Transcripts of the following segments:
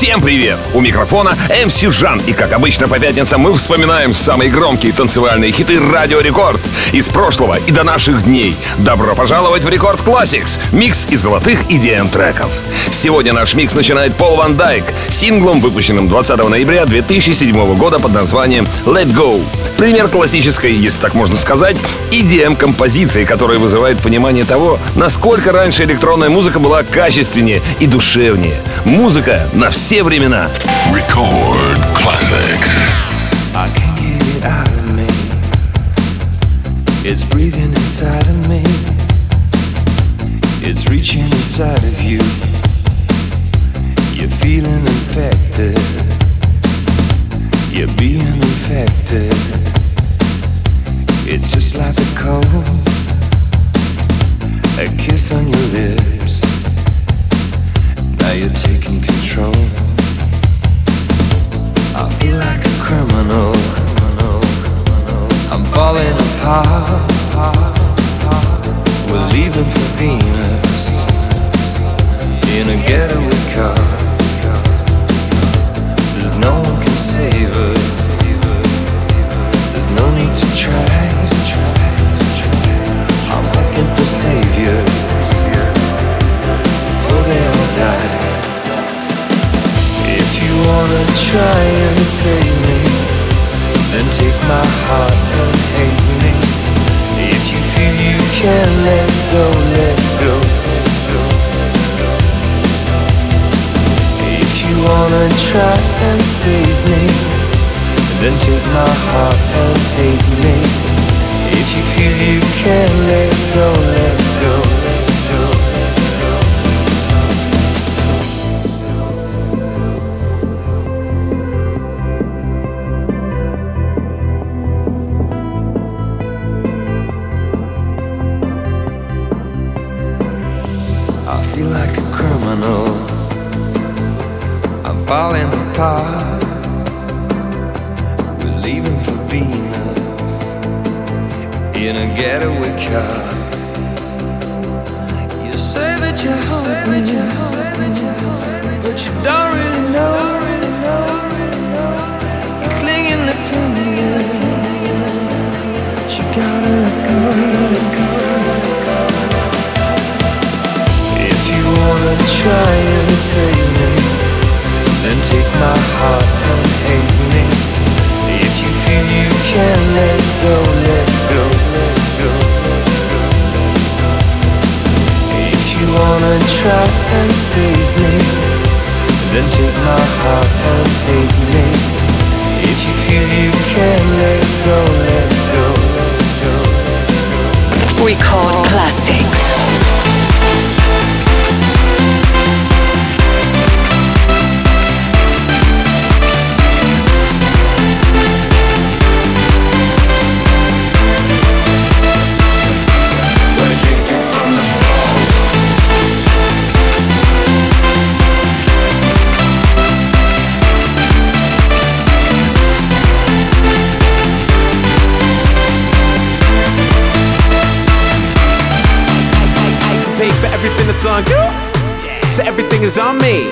Всем привет! У микрофона МС Жан. И как обычно по пятницам мы вспоминаем самые громкие танцевальные хиты Радио Рекорд из прошлого и до наших дней. Добро пожаловать в Рекорд Classics. Микс из золотых EDM треков. Сегодня наш микс начинает Пол Ван Дайк синглом, выпущенным 20 ноября 2007 года под названием Let Go. Пример классической, если так можно сказать, EDM-композиции, которая вызывает понимание того, насколько раньше электронная музыка была качественнее и душевнее. Музыка на все все времена. Record Classics. I can't get it out of me. It's breathing inside of me. It's reaching inside of you. You're feeling infected. You're being infected. It's just like a cold. A kiss on your lips. Now you're taking control. I feel like a criminal. I'm falling apart. We're leaving for Venus in a getaway car. There's no one can save us. There's no need to try. I'm looking for saviors they all die you wanna try and save me Then take my heart and hate me. If you feel you can let go, let go, let go, If you wanna try and save me Then take my heart and hate me. If you feel you can let go, let go We're leaving for Venus in a getaway car. Wanna try and save me. Then take my heart and hate me. If you feel you can let go, let go, let go, Record classics Is on me.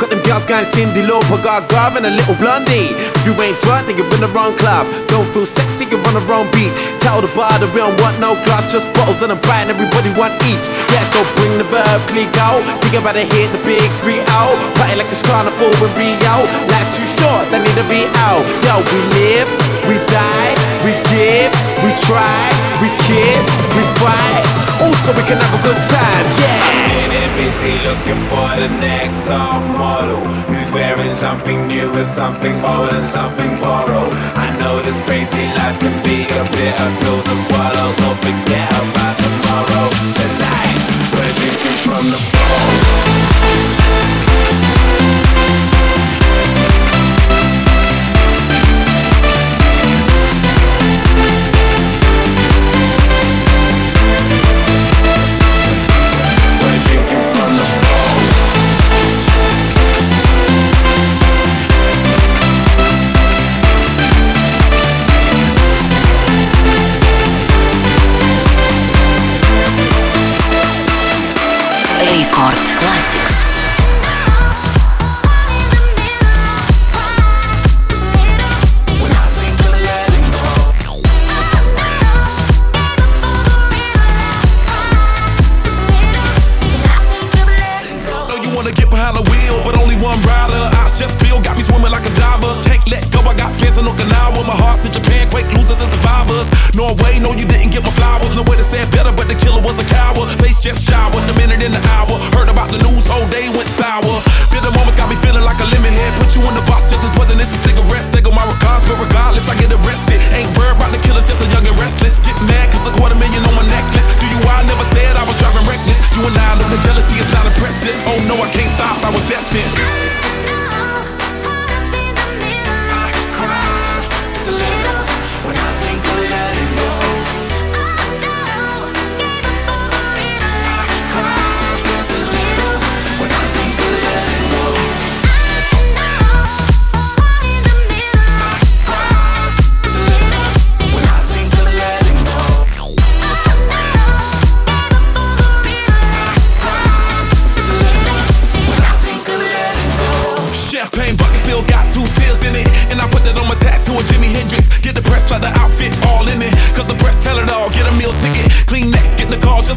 Got them girls going Cyndi Lauper, got Garv and a little blondie. If you ain't drunk, then you're in the wrong club. Don't feel sexy, you're on the wrong beach. Tell the bar that we don't want no glass, just bottles and a bite, and everybody want each. Yeah, so bring the verb, click out. Think about to hit the big three out. Party like it's carnival in Rio. Life's too short, they need to be out. Yo, we live, we die, we give, we try, we kiss, we fight also we can have a good time, yeah. I'm Getting busy looking for the next top model who's wearing something new and something old and something borrowed. I know this crazy life can be a bitter pill to swallow, so forget about tomorrow. Tonight, we're drinking from the bowl. The killer was a coward. Face just showered, a minute in the hour. Heard about the news, whole day went sour. Feel the moments got me feeling like a lemon head. Put you in the box just as poisonous as cigarettes. Take my regards, but regardless, I get arrested. Ain't worried about the killers, just a young and restless. Get mad, cause a quarter million on my necklace. Do you I never said I was driving reckless. You and I know the jealousy is not impressive. Oh no, I can't stop, I was destined.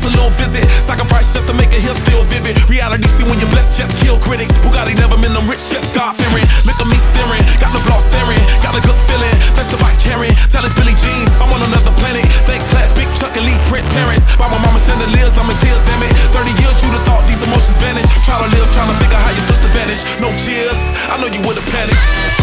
just a little visit. Sacrifice just to make a hill still vivid. Reality see when you're blessed, just kill critics. Bugatti never been them rich, just God fearing. Look at me staring, got the block staring, got a good feeling. That's the bike carrying. Tell it's Billy Jeans, I'm on another planet. Thank class, big Chuck elite Prince parents. By my mama chandeliers, I'm in tears, damn it. 30 years, you'd have thought these emotions vanish. Try to live, trying to figure how your sister vanished. No cheers, I know you would've panicked.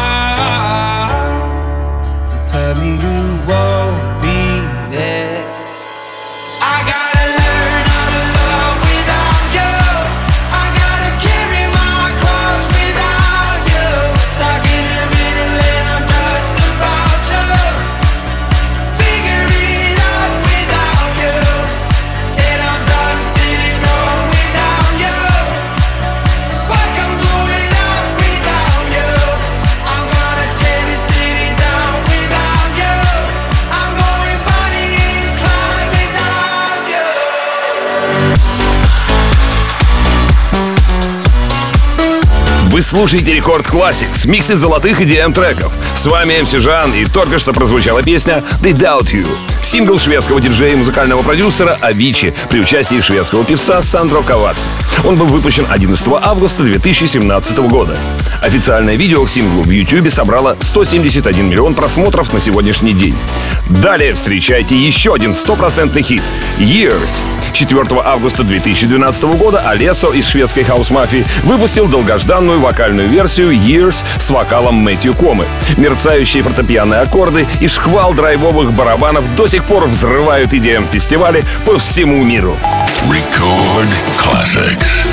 Вы слушаете Рекорд Classics, миксы золотых EDM треков. С вами МС Жан, и только что прозвучала песня «They Doubt You». Сингл шведского диджея и музыкального продюсера Авичи при участии шведского певца Сандро Кавац. Он был выпущен 11 августа 2017 года. Официальное видео к синглу в YouTube собрало 171 миллион просмотров на сегодняшний день. Далее встречайте еще один стопроцентный хит «Years». 4 августа 2012 года Олесо из шведской хаус-мафии выпустил долгожданную вокальную версию «Years» с вокалом Мэтью Комы. Мерцающие фортепианные аккорды и шквал драйвовых барабанов до сих пор взрывают идеям фестиваля по всему миру. Record Classics.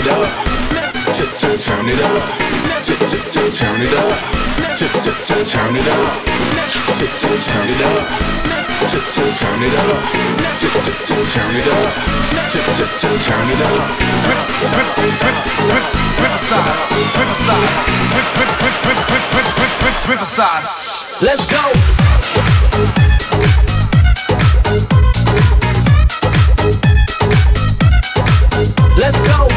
it up. Turn it up. Turn it up. Turn it up. Turn it up. Turn it up. Turn it up. Turn it up. Let's go. Let's go.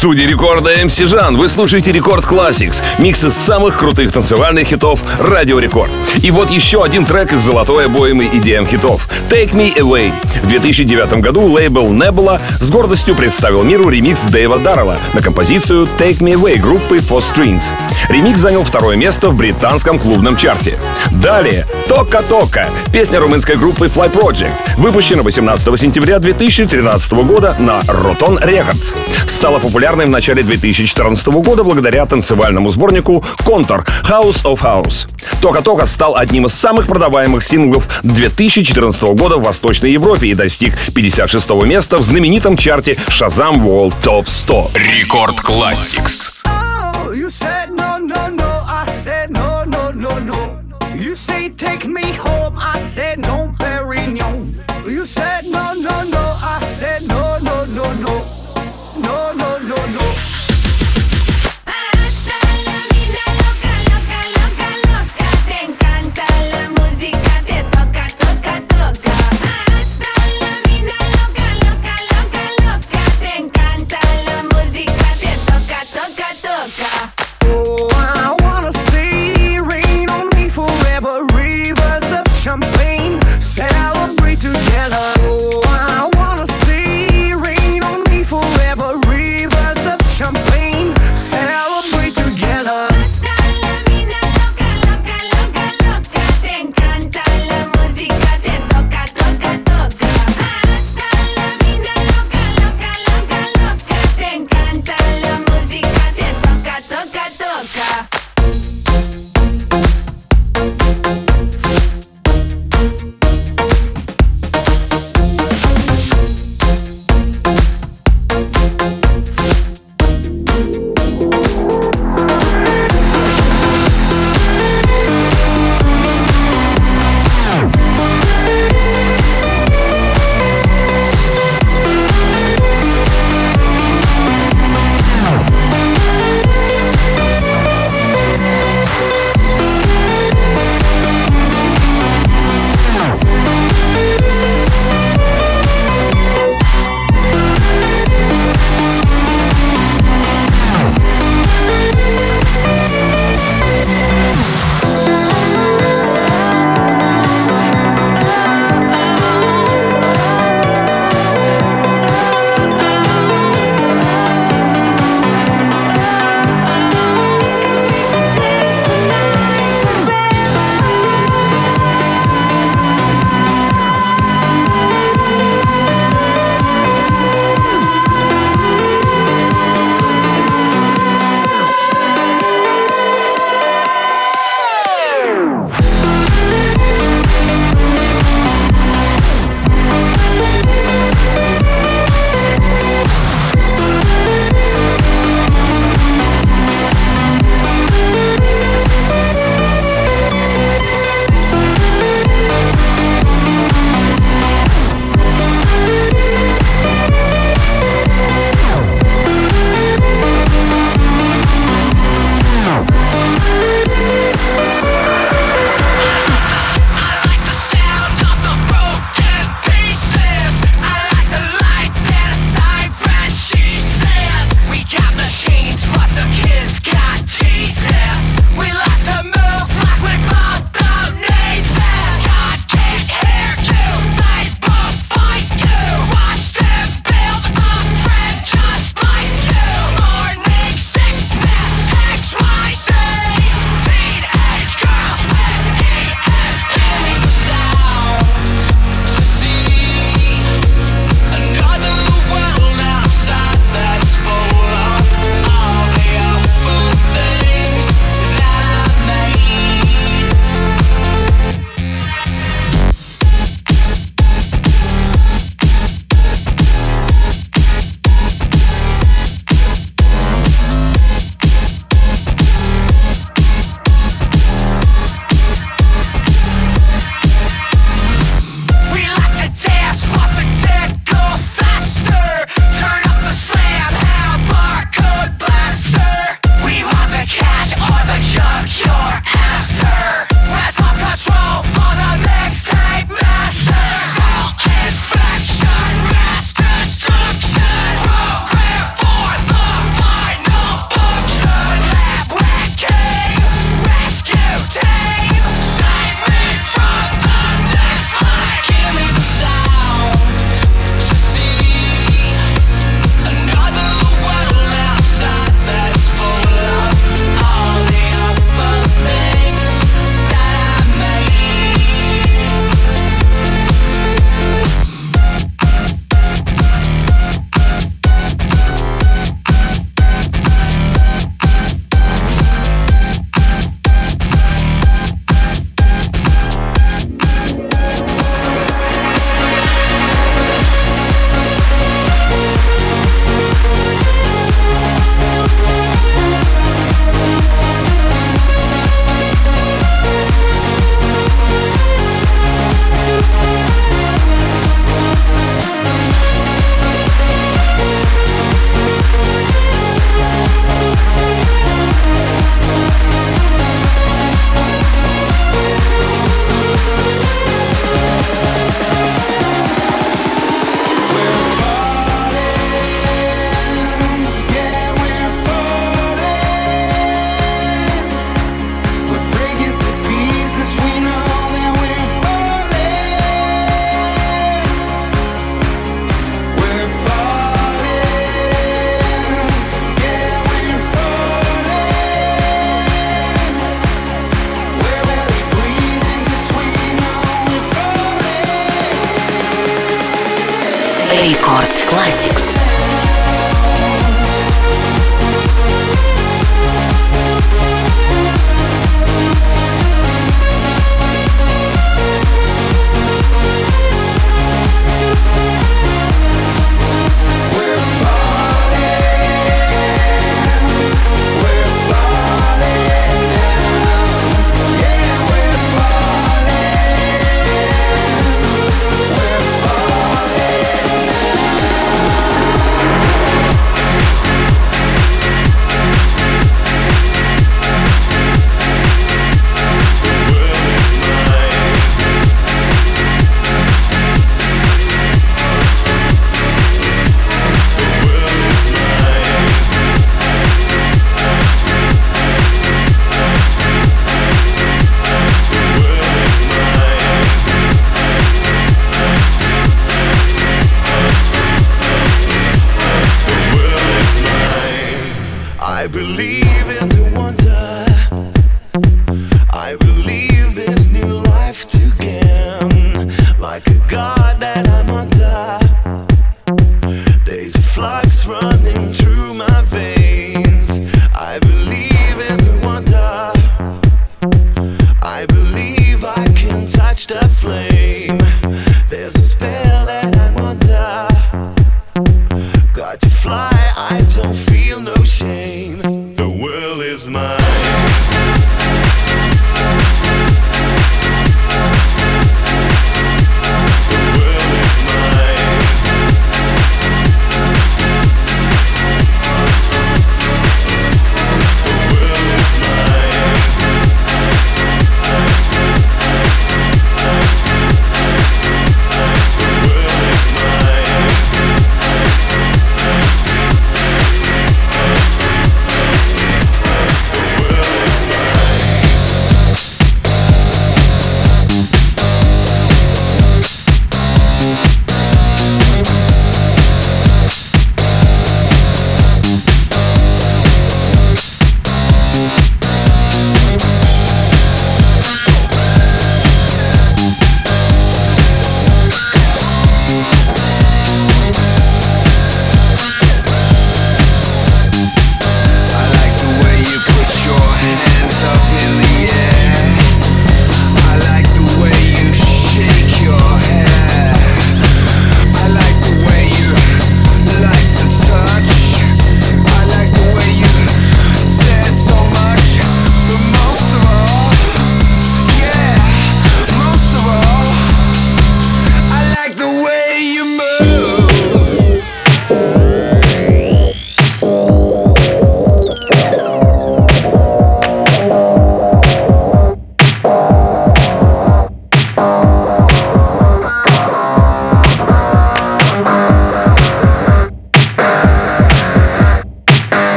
Студии рекорда МС Жан. Вы слушаете Рекорд Classics, микс из самых крутых танцевальных хитов Радио Рекорд. И вот еще один трек из золотой обоимы EDM хитов Take Me Away. В 2009 году лейбл Nebula с гордостью представил миру ремикс Дэйва Даррелла на композицию Take Me Away группы Four Strings. Ремикс занял второе место в британском клубном чарте. Далее Тока Тока, песня румынской группы Fly Project, выпущена 18 сентября 2013 года на Roton Records. Стала популярной в начале 2014 года благодаря танцевальному сборнику Контор House of House. Тока Тока стал одним из самых продаваемых синглов 2014 года в Восточной Европе и достиг 56 места в знаменитом чарте Shazam World Top 100. Рекорд Classics. Oh, you said You say take me home. I said no,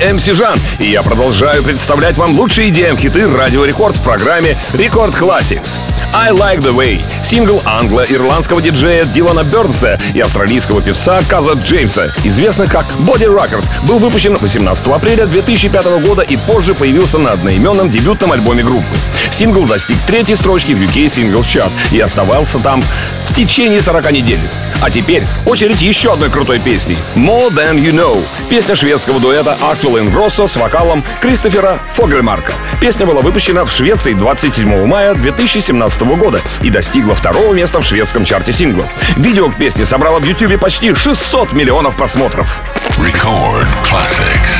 С вами MC Жан, и я продолжаю представлять вам лучшие DM-хиты Радио Рекорд в программе Рекорд Classics. I Like The Way — сингл англо-ирландского диджея Дилана Бёрнса и австралийского певца Каза Джеймса, известных как Body Rockers, был выпущен 18 апреля 2005 года и позже появился на одноименном дебютном альбоме группы. Сингл достиг третьей строчки в UK Singles Chart и оставался там в течение 40 недель. А теперь очередь еще одной крутой песни «More Than You Know» — песня шведского дуэта Аксвелл Ингроссо с вокалом Кристофера Фогельмарка. Песня была выпущена в Швеции 27 мая 2017 года и достигла второго места в шведском чарте синглов. Видео к песне собрало в YouTube почти 600 миллионов просмотров. Record Classics.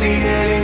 See it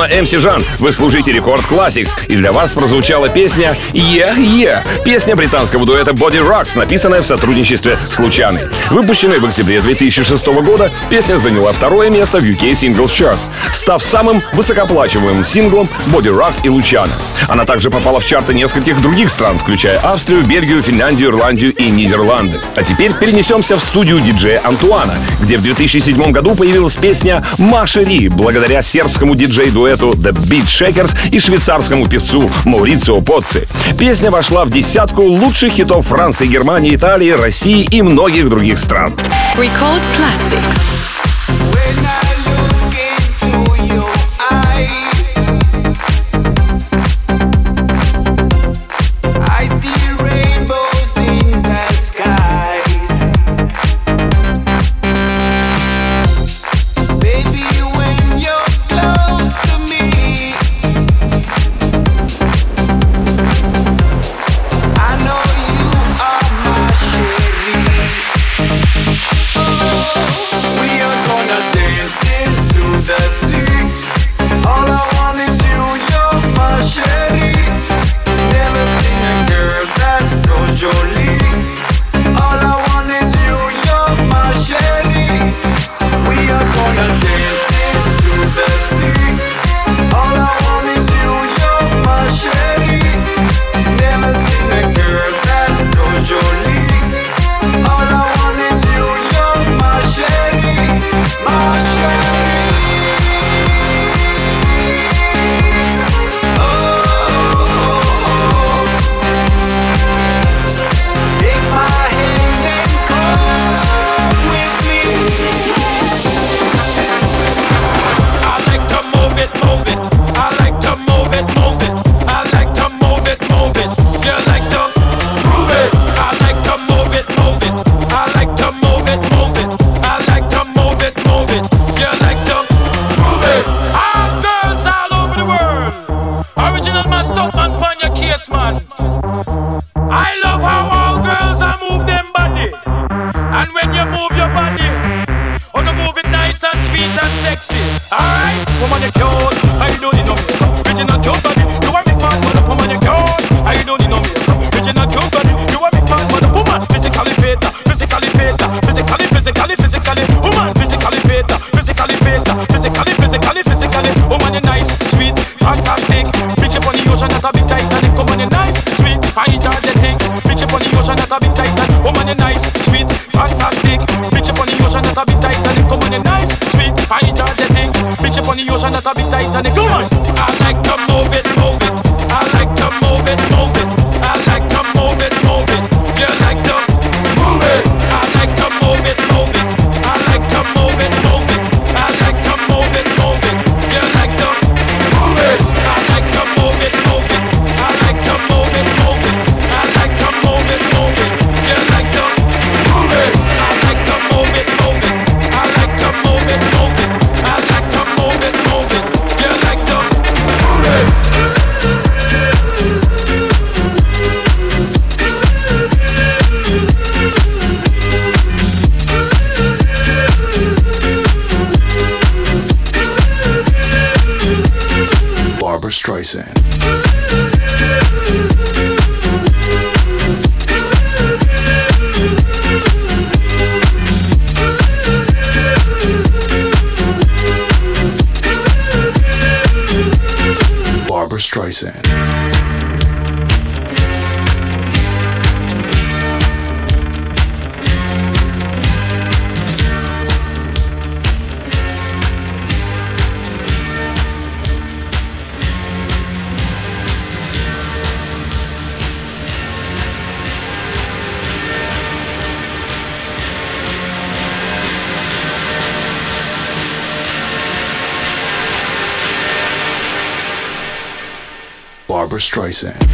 Джона МС Жан. Вы служите Рекорд Classics, и для вас прозвучала песня «Yeah, yeah» — песня британского дуэта Body Rocks, написанная в сотрудничестве с Лучаной. Выпущенная в октябре 2006 года, песня заняла второе место в UK Singles Chart, став самым высокоплачиваемым синглом Body Rocks и Лучана. Она также попала в чарты нескольких других стран, включая Австрию, Бельгию, Финляндию, Ирландию и Нидерланды. А теперь перенесемся в студию диджея Антуана, где в 2007 году появилась песня «Машери», благодаря сербскому диджей-дуэту дуэту The Beat Shakers и швейцарскому певцу Маурицио Поцци. Песня вошла в десятку лучших хитов Франции, Германии, Италии, России и многих других стран. Record Classics. Streisand.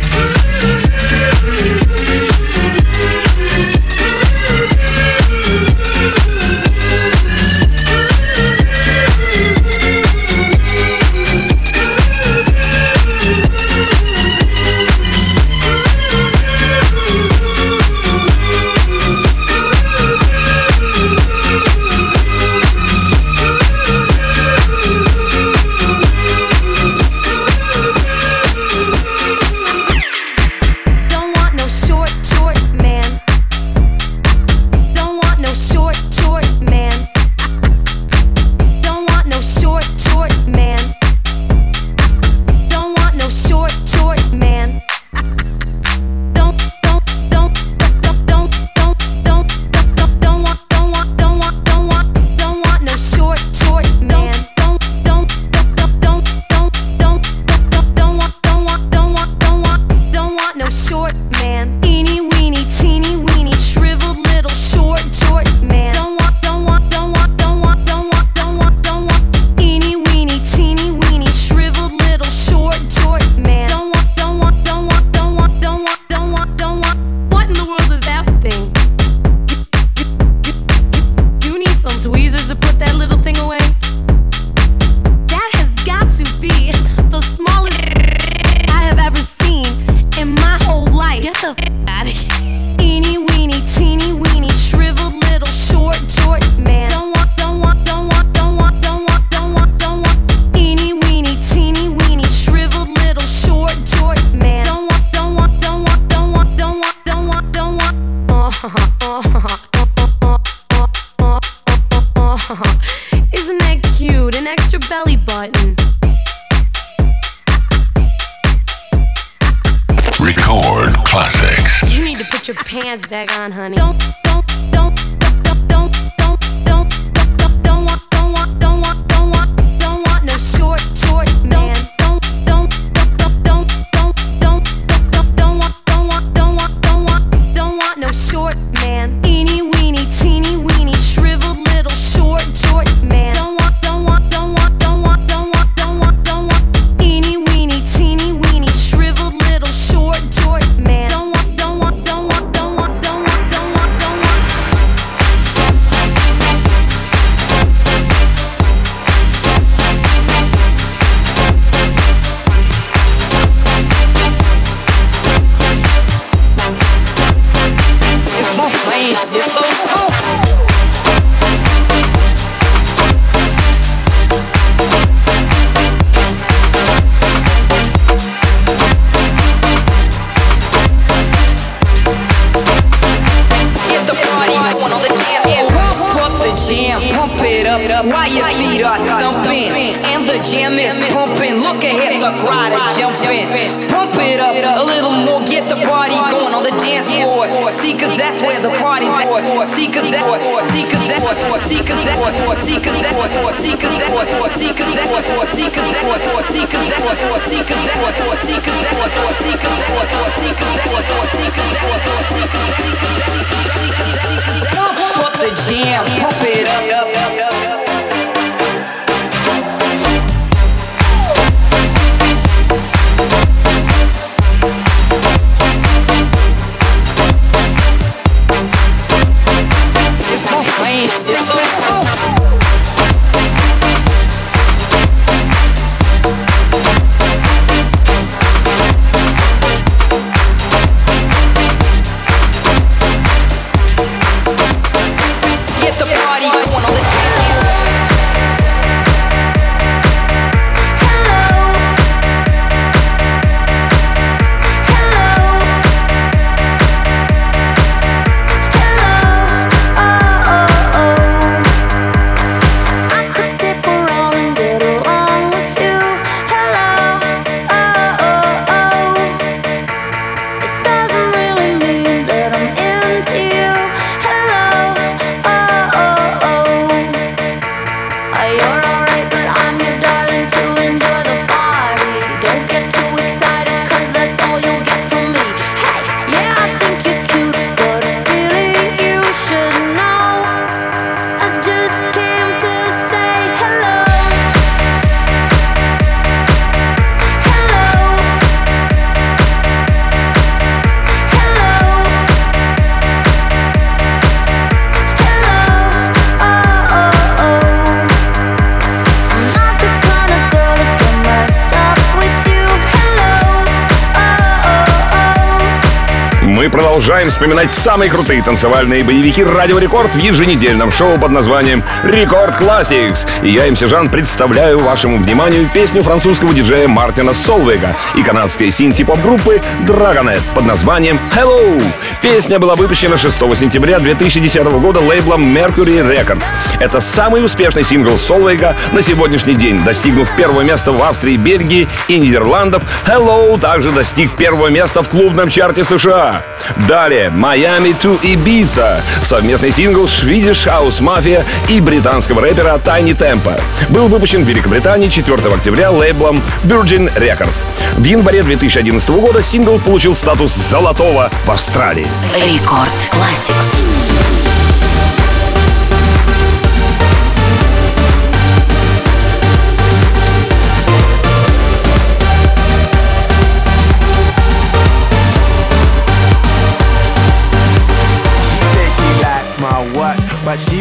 Вспоминать самые крутые танцевальные боевики «Радио Рекорд» в еженедельном шоу под названием «Рекорд Classics». И я, МС Жан, представляю вашему вниманию песню французского диджея Мартина Солвега и канадской синти-поп-группы Dragonet под названием «Hello». Песня была выпущена 6 сентября 2010 года лейблом Mercury Records. Это самый успешный сингл Солвейга на сегодняшний день, достигнув первого места в Австрии, Бельгии и Нидерландов. Hello также достиг первого места в клубном чарте США. Далее Miami to Ibiza, совместный сингл Swedish House Mafia и британского рэпера Tiny Tempo. Был выпущен в Великобритании 4 октября лейблом Virgin Records. В январе 2011 года сингл получил статус золотого в Австралии. Рекорд Classics.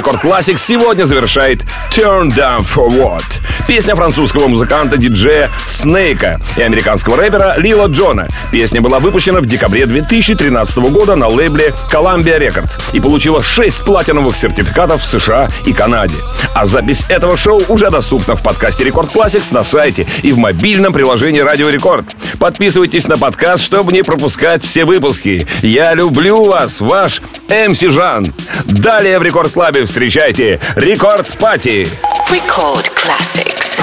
Рекорд Classic сегодня завершает Turn Down for What. Песня французского музыканта-диджея Снейка и американского рэпера Лила Джона. Песня была выпущена в декабре 2013 года на лейбле Columbia Records и получила 6 платиновых сертификатов в США и Канаде. А запись этого шоу уже доступна в подкасте Рекорд Classics на сайте и в мобильном приложении Радио Рекорд. Подписывайтесь на подкаст, чтобы не пропускать все выпуски. Я люблю вас, ваш МС Жан. Далее в Рекорд Клабе встречайте Рекорд Пати. Record Classics.